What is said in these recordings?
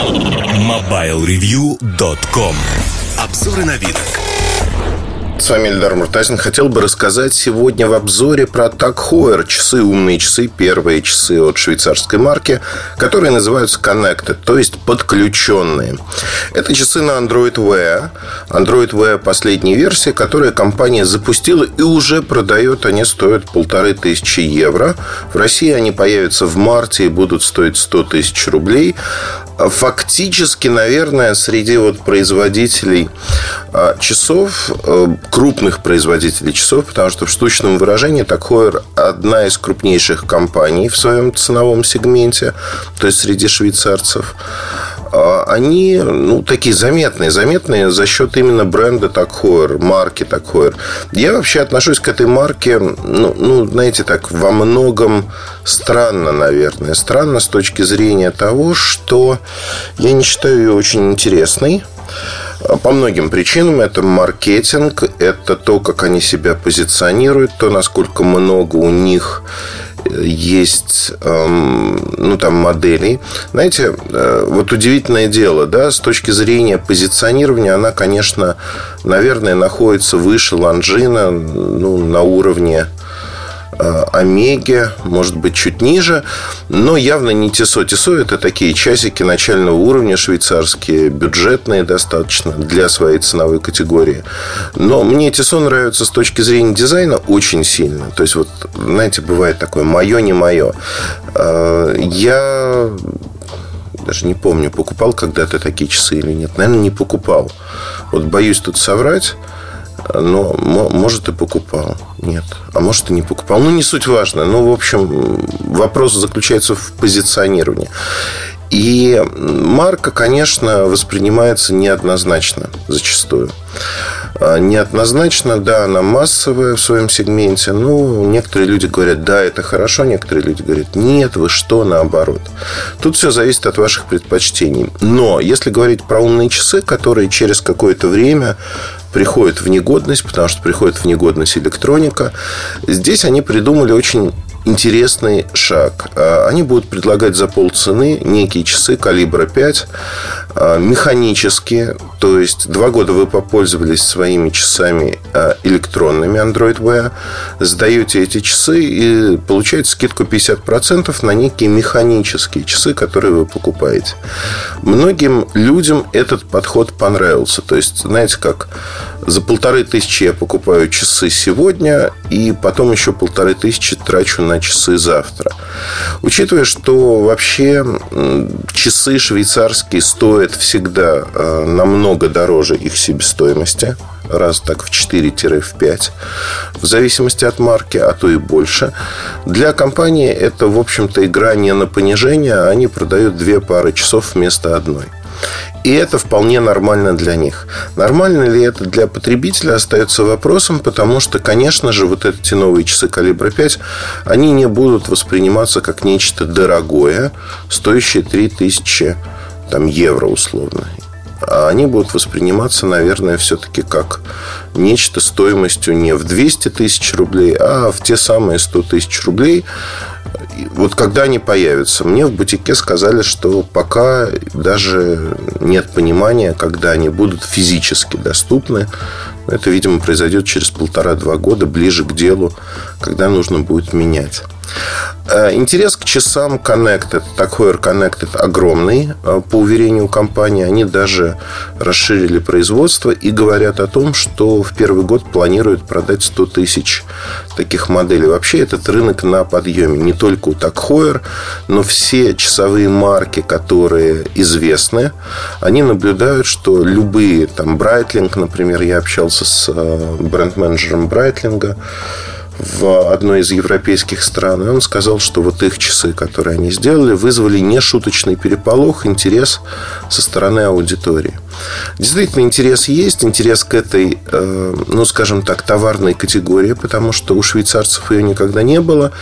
MobileReview.com Обзоры на вид. С вами Эльдар Муртазин. Хотел бы рассказать сегодня в обзоре про Так Heuer. Часы, умные часы, первые часы от швейцарской марки, которые называются Connected, то есть подключенные. Это часы на Android Wear. Android Wear последней версии, которую компания запустила и уже продает. Они стоят полторы тысячи евро. В России они появятся в марте и будут стоить 100 тысяч рублей фактически, наверное, среди вот производителей а, часов, э, крупных производителей часов, потому что в штучном выражении такое одна из крупнейших компаний в своем ценовом сегменте, то есть среди швейцарцев, они ну, такие заметные, заметные за счет именно бренда Такхойер, марки Такхойер. Я вообще отношусь к этой марке, ну, ну, знаете, так, во многом странно, наверное. Странно с точки зрения того, что я не считаю ее очень интересной. По многим причинам. Это маркетинг, это то, как они себя позиционируют, то, насколько много у них есть эм, ну, там, моделей. Знаете, э, вот удивительное дело, да, с точки зрения позиционирования, она, конечно, наверное, находится выше Ланжина, ну, на уровне Э, Омеги, может быть, чуть ниже, но явно не Тесо. Тесо – это такие часики начального уровня швейцарские, бюджетные достаточно для своей ценовой категории. Но мне Тесо нравится с точки зрения дизайна очень сильно. То есть, вот, знаете, бывает такое «моё, не мое». Э, я даже не помню, покупал когда-то такие часы или нет. Наверное, не покупал. Вот боюсь тут соврать. Но, может, и покупал. Нет. А может, и не покупал. Ну, не суть важно. Ну, в общем, вопрос заключается в позиционировании. И марка, конечно, воспринимается неоднозначно зачастую. А, неоднозначно, да, она массовая в своем сегменте. Ну, некоторые люди говорят, да, это хорошо, некоторые люди говорят, нет, вы что, наоборот. Тут все зависит от ваших предпочтений. Но если говорить про умные часы, которые через какое-то время приходит в негодность, потому что приходит в негодность электроника. Здесь они придумали очень интересный шаг. А, они будут предлагать за полцены некие часы калибра 5, а, механические, то есть два года вы попользовались своими часами а, электронными Android Wear, сдаете эти часы и получаете скидку 50% на некие механические часы, которые вы покупаете. Многим людям этот подход понравился. То есть, знаете, как за полторы тысячи я покупаю часы сегодня, и потом еще полторы тысячи трачу на часы завтра. Учитывая, что вообще часы швейцарские стоят всегда э, намного дороже их себестоимости, раз так в 4-5, в зависимости от марки, а то и больше. Для компании это, в общем-то, игра не на понижение, а они продают две пары часов вместо одной. И это вполне нормально для них. Нормально ли это для потребителя, остается вопросом, потому что, конечно же, вот эти новые часы калибра 5, они не будут восприниматься как нечто дорогое, стоящее 3000 там, евро условно. А они будут восприниматься, наверное, все-таки как нечто стоимостью не в 200 тысяч рублей, а в те самые 100 тысяч рублей, вот когда они появятся, мне в бутике сказали, что пока даже нет понимания, когда они будут физически доступны. Это, видимо, произойдет через полтора-два года, ближе к делу, когда нужно будет менять. Э, интерес к часам Connected, такой Connected огромный, э, по уверению компании. Они даже расширили производство и говорят о том, что в первый год планируют продать 100 тысяч таких моделей. Вообще этот рынок на подъеме. Не только у Такхойер, но все часовые марки, которые известны, они наблюдают, что любые, там, Брайтлинг, например, я общался с э, бренд-менеджером Брайтлинга, в одной из европейских стран. И он сказал, что вот их часы, которые они сделали, вызвали нешуточный переполох, интерес со стороны аудитории. Действительно, интерес есть, интерес к этой, э, ну, скажем так, товарной категории, потому что у швейцарцев ее никогда не было.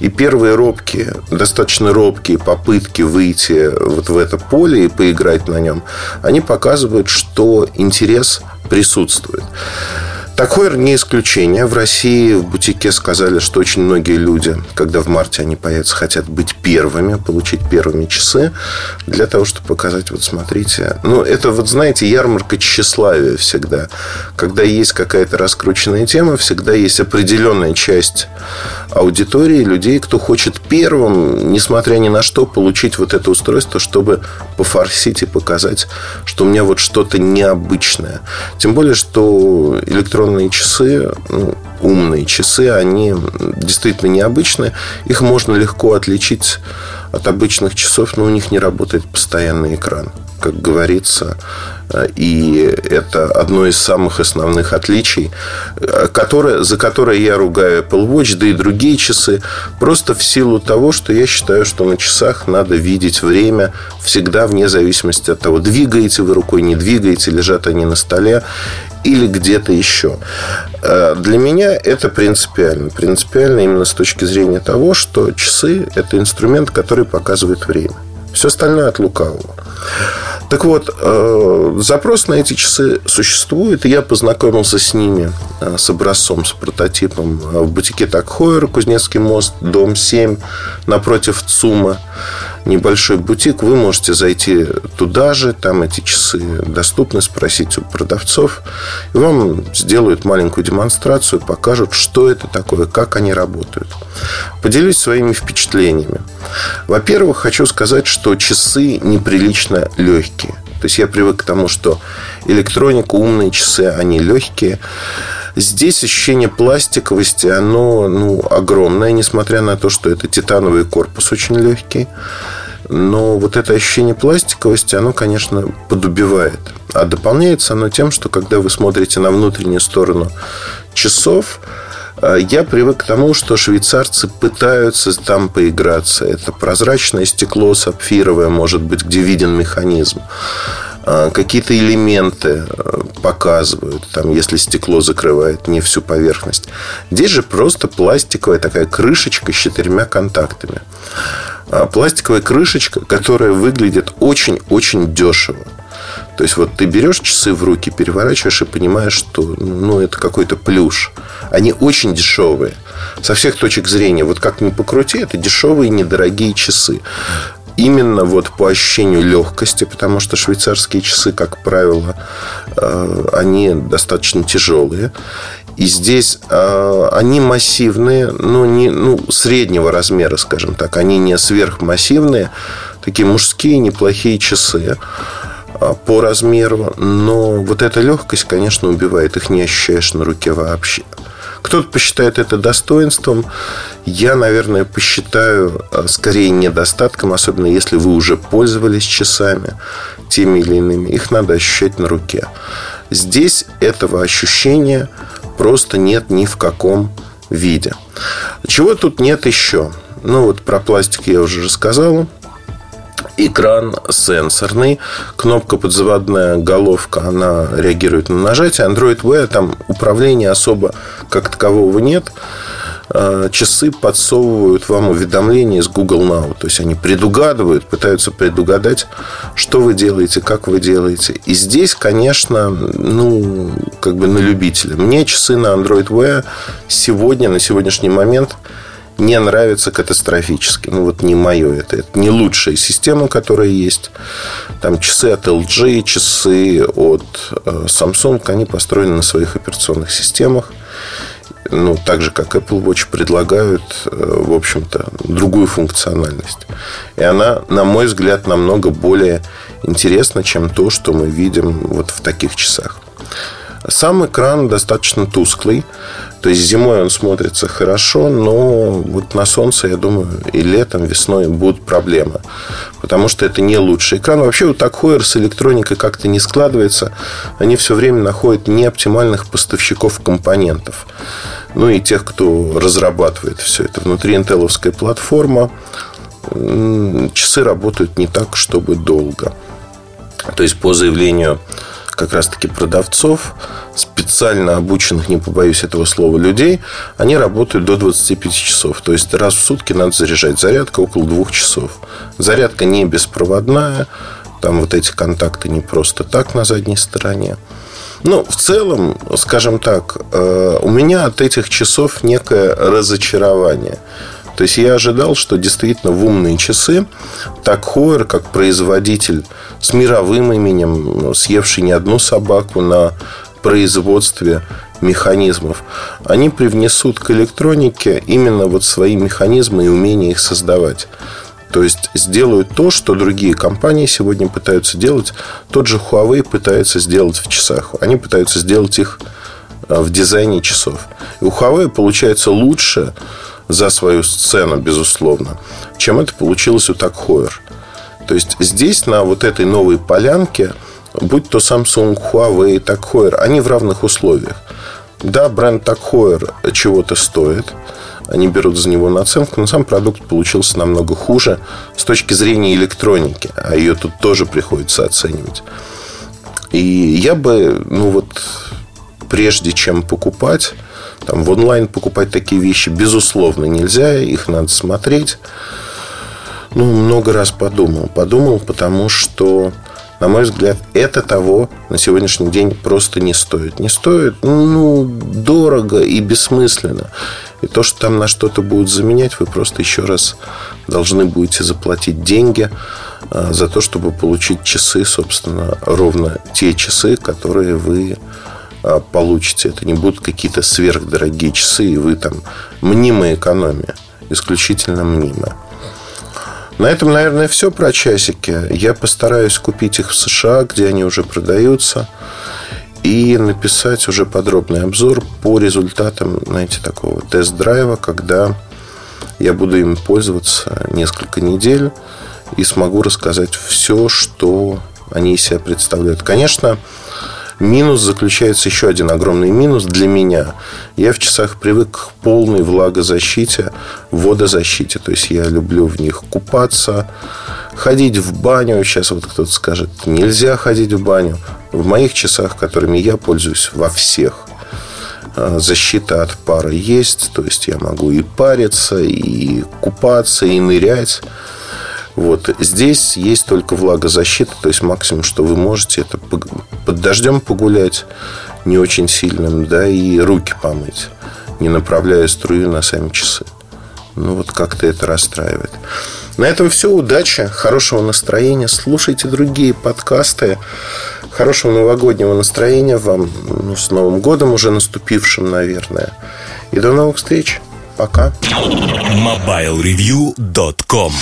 И первые робкие, достаточно робкие попытки выйти вот в это поле и поиграть на нем, они показывают, что интерес присутствует. Такое не исключение. В России в бутике сказали, что очень многие люди, когда в марте они появятся, хотят быть первыми, получить первыми часы для того, чтобы показать, вот смотрите. Ну, это вот, знаете, ярмарка тщеславия всегда. Когда есть какая-то раскрученная тема, всегда есть определенная часть аудитории, людей, кто хочет первым, несмотря ни на что, получить вот это устройство, чтобы пофорсить и показать, что у меня вот что-то необычное. Тем более, что электронные электронные часы, ну, умные часы, они действительно необычные. Их можно легко отличить от обычных часов, но у них не работает постоянный экран, как говорится. И это одно из самых основных отличий, которое, за которое я ругаю Apple Watch, да и другие часы, просто в силу того, что я считаю, что на часах надо видеть время всегда вне зависимости от того, двигаете вы рукой, не двигаете, лежат они на столе или где-то еще. Э, для меня это принципиально. Принципиально именно с точки зрения того, что часы – это инструмент, который показывает время. Все остальное от лукавого. Так вот, э, запрос на эти часы существует, и я познакомился с ними, э, с образцом, с прототипом в бутике Такхойер, Кузнецкий мост, дом 7, напротив ЦУМа небольшой бутик, вы можете зайти туда же, там эти часы доступны, спросить у продавцов, и вам сделают маленькую демонстрацию, покажут, что это такое, как они работают. Поделюсь своими впечатлениями. Во-первых, хочу сказать, что часы неприлично легкие. То есть я привык к тому, что электроника, умные часы, они легкие. Здесь ощущение пластиковости, оно ну, огромное, несмотря на то, что это титановый корпус очень легкий. Но вот это ощущение пластиковости, оно, конечно, подубивает. А дополняется оно тем, что когда вы смотрите на внутреннюю сторону часов, э, я привык к тому, что швейцарцы пытаются там поиграться. Это прозрачное стекло сапфировое, может быть, где виден механизм. А, какие-то элементы э, показывают, там, если стекло закрывает не всю поверхность. Здесь же просто пластиковая такая крышечка с четырьмя контактами. А, пластиковая крышечка, которая выглядит очень-очень дешево. То есть вот ты берешь часы в руки, переворачиваешь и понимаешь, что ну, это какой-то плюш. Они очень дешевые. Со всех точек зрения, вот как ни покрути, это дешевые, недорогие часы именно вот по ощущению легкости, потому что швейцарские часы, как правило, э, они достаточно тяжелые. И здесь э, они массивные, но не ну, среднего размера, скажем так. Они не сверхмассивные, такие мужские неплохие часы э, по размеру. Но вот эта легкость, конечно, убивает. Их не ощущаешь на руке вообще. Кто-то посчитает это достоинством. Я, наверное, посчитаю а, скорее недостатком, особенно если вы уже пользовались часами теми или иными. Их надо ощущать на руке. Здесь этого ощущения просто нет ни в каком виде. Чего тут нет еще? Ну, вот про пластик я уже рассказал экран сенсорный, кнопка подзаводная, головка, она реагирует на нажатие. Android Wear, там управления особо как такового нет. А, часы подсовывают вам уведомления из Google Now. То есть они предугадывают, пытаются предугадать, что вы делаете, как вы делаете. И здесь, конечно, ну, как бы на любителя. Мне часы на Android Wear сегодня, на сегодняшний момент – не нравится катастрофически. Ну, вот не мое это. Это не лучшая система, которая есть. Там часы от LG, часы от э, Samsung, они построены на своих операционных системах. Ну, так же, как Apple Watch предлагают, э, в общем-то, другую функциональность. И она, на мой взгляд, намного более интересна, чем то, что мы видим вот в таких часах. Сам экран достаточно тусклый. То есть зимой он смотрится хорошо, но вот на солнце, я думаю, и летом, весной будут проблемы. Потому что это не лучший экран. Вообще у Такхойер с электроникой как-то не складывается. Они все время находят неоптимальных поставщиков компонентов. Ну и тех, кто разрабатывает все это. Внутри интеловская платформа. Часы работают не так, чтобы долго. То есть по заявлению как раз-таки продавцов, специально обученных, не побоюсь этого слова, людей, они работают до 25 часов. То есть раз в сутки надо заряжать. Зарядка около двух часов. Зарядка не беспроводная. Там вот эти контакты не просто так на задней стороне. Ну, в целом, скажем так, э, у меня от этих часов некое разочарование. То есть я ожидал, что действительно в умные часы так Хойер, как производитель с мировым именем, ну, съевший не одну собаку на производстве механизмов, они привнесут к электронике именно вот свои механизмы и умение их создавать. То есть сделают то, что другие компании сегодня пытаются делать. Тот же Huawei пытается сделать в часах. Они пытаются сделать их э, в дизайне часов. И у Huawei получается лучше за свою сцену, безусловно, чем это получилось у Так Heuer. То есть здесь на вот этой новой полянке, будь то Samsung, Huawei и они в равных условиях. Да, бренд Так Heuer чего-то стоит. Они берут за него наценку, но сам продукт получился намного хуже с точки зрения электроники. А ее тут тоже приходится оценивать. И я бы, ну вот, прежде чем покупать, там, в онлайн покупать такие вещи, безусловно, нельзя. Их надо смотреть. Ну, много раз подумал. Подумал, потому что, на мой взгляд, это того на сегодняшний день просто не стоит. Не стоит, ну, дорого и бессмысленно. И то, что там на что-то будут заменять, вы просто еще раз должны будете заплатить деньги а, за то, чтобы получить часы, собственно, ровно те часы, которые вы а, получите. Это не будут какие-то сверхдорогие часы, и вы там мнимая экономия. Исключительно мнимая. На этом, наверное, все про часики. Я постараюсь купить их в США, где они уже продаются, и написать уже подробный обзор по результатам, знаете, такого тест-драйва, когда я буду им пользоваться несколько недель и смогу рассказать все, что они из себя представляют. Конечно, Минус заключается еще один огромный минус для меня. Я в часах привык к полной влагозащите, водозащите. То есть я люблю в них купаться, ходить в баню. Сейчас вот кто-то скажет, нельзя ходить в баню. В моих часах, которыми я пользуюсь во всех, а, защита от пара есть. То есть я могу и париться, и купаться, и нырять. Вот. Здесь есть только влагозащита, то есть максимум, что вы можете, это под дождем погулять не очень сильным, да, и руки помыть, не направляя струю на сами часы. Ну, вот как-то это расстраивает. На этом все. Удачи, хорошего настроения. Слушайте другие подкасты. Хорошего новогоднего настроения вам. Ну, с Новым годом уже наступившим, наверное. И до новых встреч. Пока. MobileReview.com